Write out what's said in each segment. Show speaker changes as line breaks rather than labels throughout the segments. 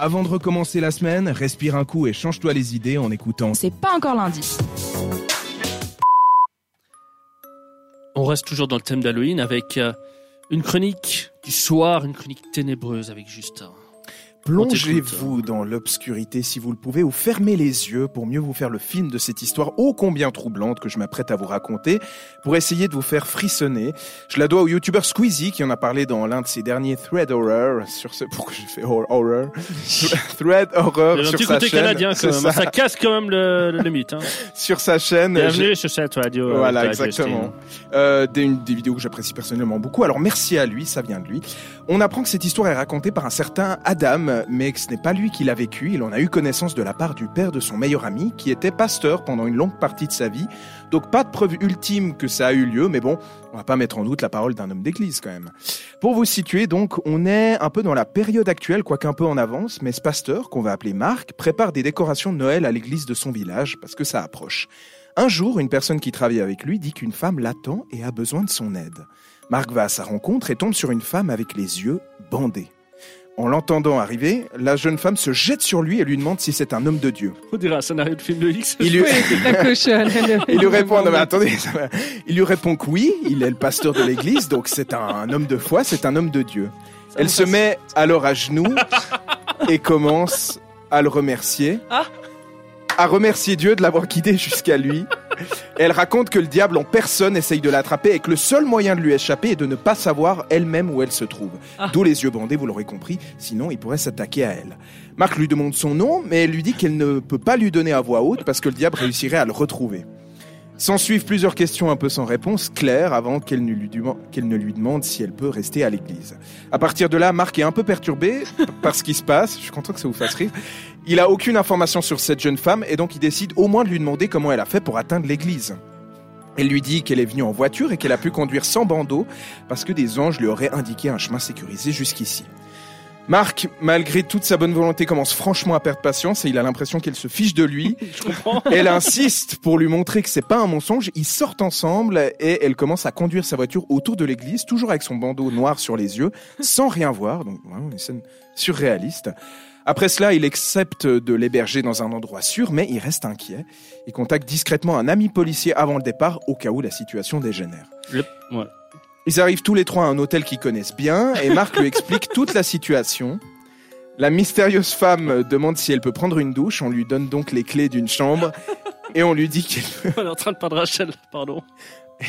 Avant de recommencer la semaine, respire un coup et change-toi les idées en écoutant.
C'est pas encore lundi.
On reste toujours dans le thème d'Halloween avec euh, une chronique du soir, une chronique ténébreuse avec Justin.
Plongez-vous dans l'obscurité si vous le pouvez ou fermez les yeux pour mieux vous faire le film de cette histoire ô combien troublante que je m'apprête à vous raconter pour essayer de vous faire frissonner. Je la dois au youtubeur Squeezie qui en a parlé dans l'un de ses derniers Thread Horror sur ce pourquoi j'ai fait horror? Thread Horror sur sa chaîne.
canadien quand même. Ça. ça. casse quand même le, le, mythe. Hein.
sur sa chaîne.
Bienvenue sur cette radio.
Voilà exactement. Euh, des, des vidéos que j'apprécie personnellement beaucoup. Alors merci à lui, ça vient de lui. On apprend que cette histoire est racontée par un certain Adam, mais ce n'est pas lui qui l'a vécu. Il en a eu connaissance de la part du père de son meilleur ami, qui était pasteur pendant une longue partie de sa vie. Donc pas de preuve ultime que ça a eu lieu, mais bon, on va pas mettre en doute la parole d'un homme d'église quand même. Pour vous situer, donc, on est un peu dans la période actuelle, quoique un peu en avance, mais ce pasteur, qu'on va appeler Marc, prépare des décorations de Noël à l'église de son village, parce que ça approche. Un jour, une personne qui travaille avec lui dit qu'une femme l'attend et a besoin de son aide. Marc va à sa rencontre et tombe sur une femme avec les yeux bandés. En l'entendant arriver, la jeune femme se jette sur lui et lui demande si c'est un homme de Dieu.
On dirait un scénario de film de X.
Il lui, il lui répond, non mais attendez, il lui répond que oui, il est le pasteur de l'église, donc c'est un homme de foi, c'est un homme de Dieu. Elle se met alors à genoux et commence à le remercier.
Ah
à remercier Dieu de l'avoir guidé jusqu'à lui. Elle raconte que le diable en personne essaye de l'attraper et que le seul moyen de lui échapper est de ne pas savoir elle-même où elle se trouve.
Ah.
D'où les yeux bandés, vous l'aurez compris, sinon il pourrait s'attaquer à elle. Marc lui demande son nom, mais elle lui dit qu'elle ne peut pas lui donner à voix haute parce que le diable réussirait à le retrouver. S'en suivent plusieurs questions un peu sans réponse claire avant qu'elle ne, lui qu'elle ne lui demande si elle peut rester à l'église. À partir de là, Marc est un peu perturbé par ce qui se passe. Je suis content que ça vous fasse rire. Il a aucune information sur cette jeune femme et donc il décide au moins de lui demander comment elle a fait pour atteindre l'église. Elle lui dit qu'elle est venue en voiture et qu'elle a pu conduire sans bandeau parce que des anges lui auraient indiqué un chemin sécurisé jusqu'ici. Marc, malgré toute sa bonne volonté, commence franchement à perdre patience et il a l'impression qu'elle se fiche de lui.
Je comprends.
Elle insiste pour lui montrer que c'est pas un mensonge. Ils sortent ensemble et elle commence à conduire sa voiture autour de l'église, toujours avec son bandeau noir sur les yeux, sans rien voir. Donc vraiment une scène surréaliste. Après cela, il accepte de l'héberger dans un endroit sûr, mais il reste inquiet. Il contacte discrètement un ami policier avant le départ, au cas où la situation dégénère.
Ouais.
Ils arrivent tous les trois à un hôtel qu'ils connaissent bien et Marc lui explique toute la situation. La mystérieuse femme demande si elle peut prendre une douche. On lui donne donc les clés d'une chambre et on lui dit qu'elle.
On est en train de perdre Rachel, pardon.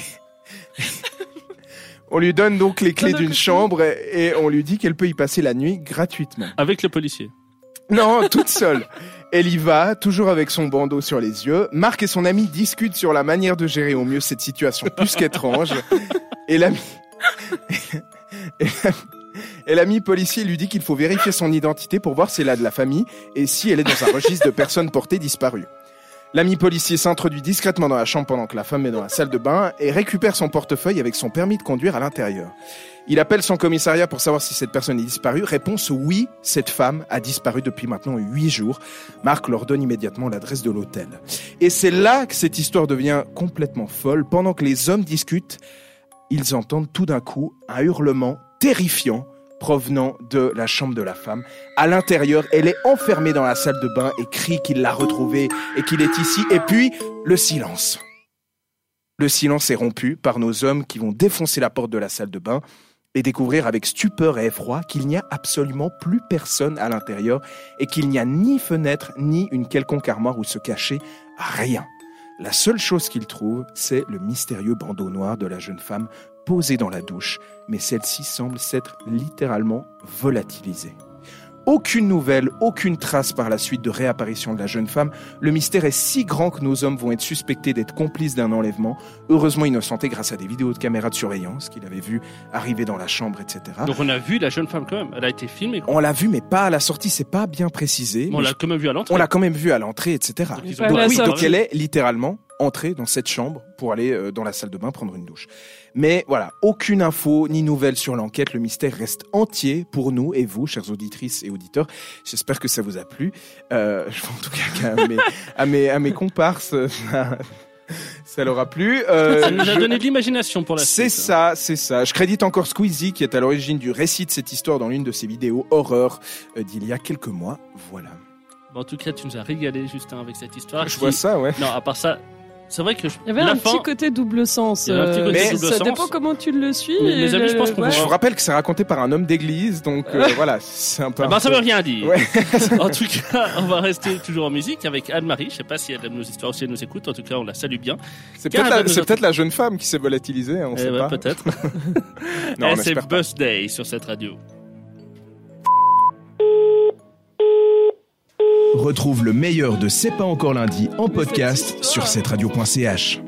on lui donne donc les clés d'une chambre et on lui dit qu'elle peut y passer la nuit gratuitement.
Avec le policier.
Non, toute seule. Elle y va, toujours avec son bandeau sur les yeux. Marc et son ami discutent sur la manière de gérer au mieux cette situation plus qu'étrange. Et l'ami... Et l'ami policier lui dit qu'il faut vérifier son identité pour voir si elle a de la famille et si elle est dans un registre de personnes portées disparues. L'ami policier s'introduit discrètement dans la chambre pendant que la femme est dans la salle de bain et récupère son portefeuille avec son permis de conduire à l'intérieur. Il appelle son commissariat pour savoir si cette personne est disparue. Réponse oui, cette femme a disparu depuis maintenant huit jours. Marc leur donne immédiatement l'adresse de l'hôtel. Et c'est là que cette histoire devient complètement folle. Pendant que les hommes discutent, ils entendent tout d'un coup un hurlement terrifiant provenant de la chambre de la femme. À l'intérieur, elle est enfermée dans la salle de bain et crie qu'il l'a retrouvée et qu'il est ici. Et puis, le silence. Le silence est rompu par nos hommes qui vont défoncer la porte de la salle de bain et découvrir avec stupeur et effroi qu'il n'y a absolument plus personne à l'intérieur et qu'il n'y a ni fenêtre ni une quelconque armoire où se cacher, rien. La seule chose qu'ils trouvent, c'est le mystérieux bandeau noir de la jeune femme posée dans la douche, mais celle-ci semble s'être littéralement volatilisée. Aucune nouvelle, aucune trace par la suite de réapparition de la jeune femme. Le mystère est si grand que nos hommes vont être suspectés d'être complices d'un enlèvement, heureusement innocenté grâce à des vidéos de caméras de surveillance qu'il avait vu arriver dans la chambre, etc.
Donc on a vu la jeune femme quand même. Elle a été filmée.
On l'a vu, mais pas à la sortie, c'est pas bien précisé.
Mais on l'a quand même vu à l'entrée.
On l'a quand même vu à l'entrée, etc.
Donc,
oui, donc elle est littéralement entrée dans cette chambre pour aller euh, dans la salle de bain prendre une douche. Mais voilà, aucune info ni nouvelle sur l'enquête. Le mystère reste entier pour nous et vous, chères auditrices et auditeurs. J'espère que ça vous a plu. Euh, je vois en tout cas qu'à mes, à mes, à mes comparses, ça, Ça l'aura plu. Euh,
Ça nous a donné de l'imagination pour la suite.
C'est ça, c'est ça. Je crédite encore Squeezie qui est à l'origine du récit de cette histoire dans l'une de ses vidéos horreur euh, d'il y a quelques mois. Voilà.
Bon, en tout cas, tu nous as régalé, Justin, avec cette histoire.
Je
qui-
vois ça, ouais.
Non, à part ça, c'est vrai que je...
Il y avait
la
un
fin...
petit côté double sens.
Il y avait un petit
euh,
côté
mais
double
ça
sens.
dépend comment tu le suis.
Mais mes amis,
le-
je pense qu'on
ouais.
Je vous rappelle que c'est raconté par un homme d'église, donc euh, voilà, c'est un peu.
Ah
un
ben, ça
peu-
veut rien dire.
Ouais.
en tout cas, on va rester toujours en musique avec Anne-Marie. Je sais pas si elle aime nos histoires ou si elle nous écoute. En tout cas, on la salue bien.
C'est peut-être la, jeune femme qui s'est volatilisée, hein, on
Eh
sait
ouais,
pas.
peut-être.
Non, on
c'est. Buzz Day sur cette radio.
Retrouve le meilleur de C'est pas encore lundi en podcast sur cette radio.ch.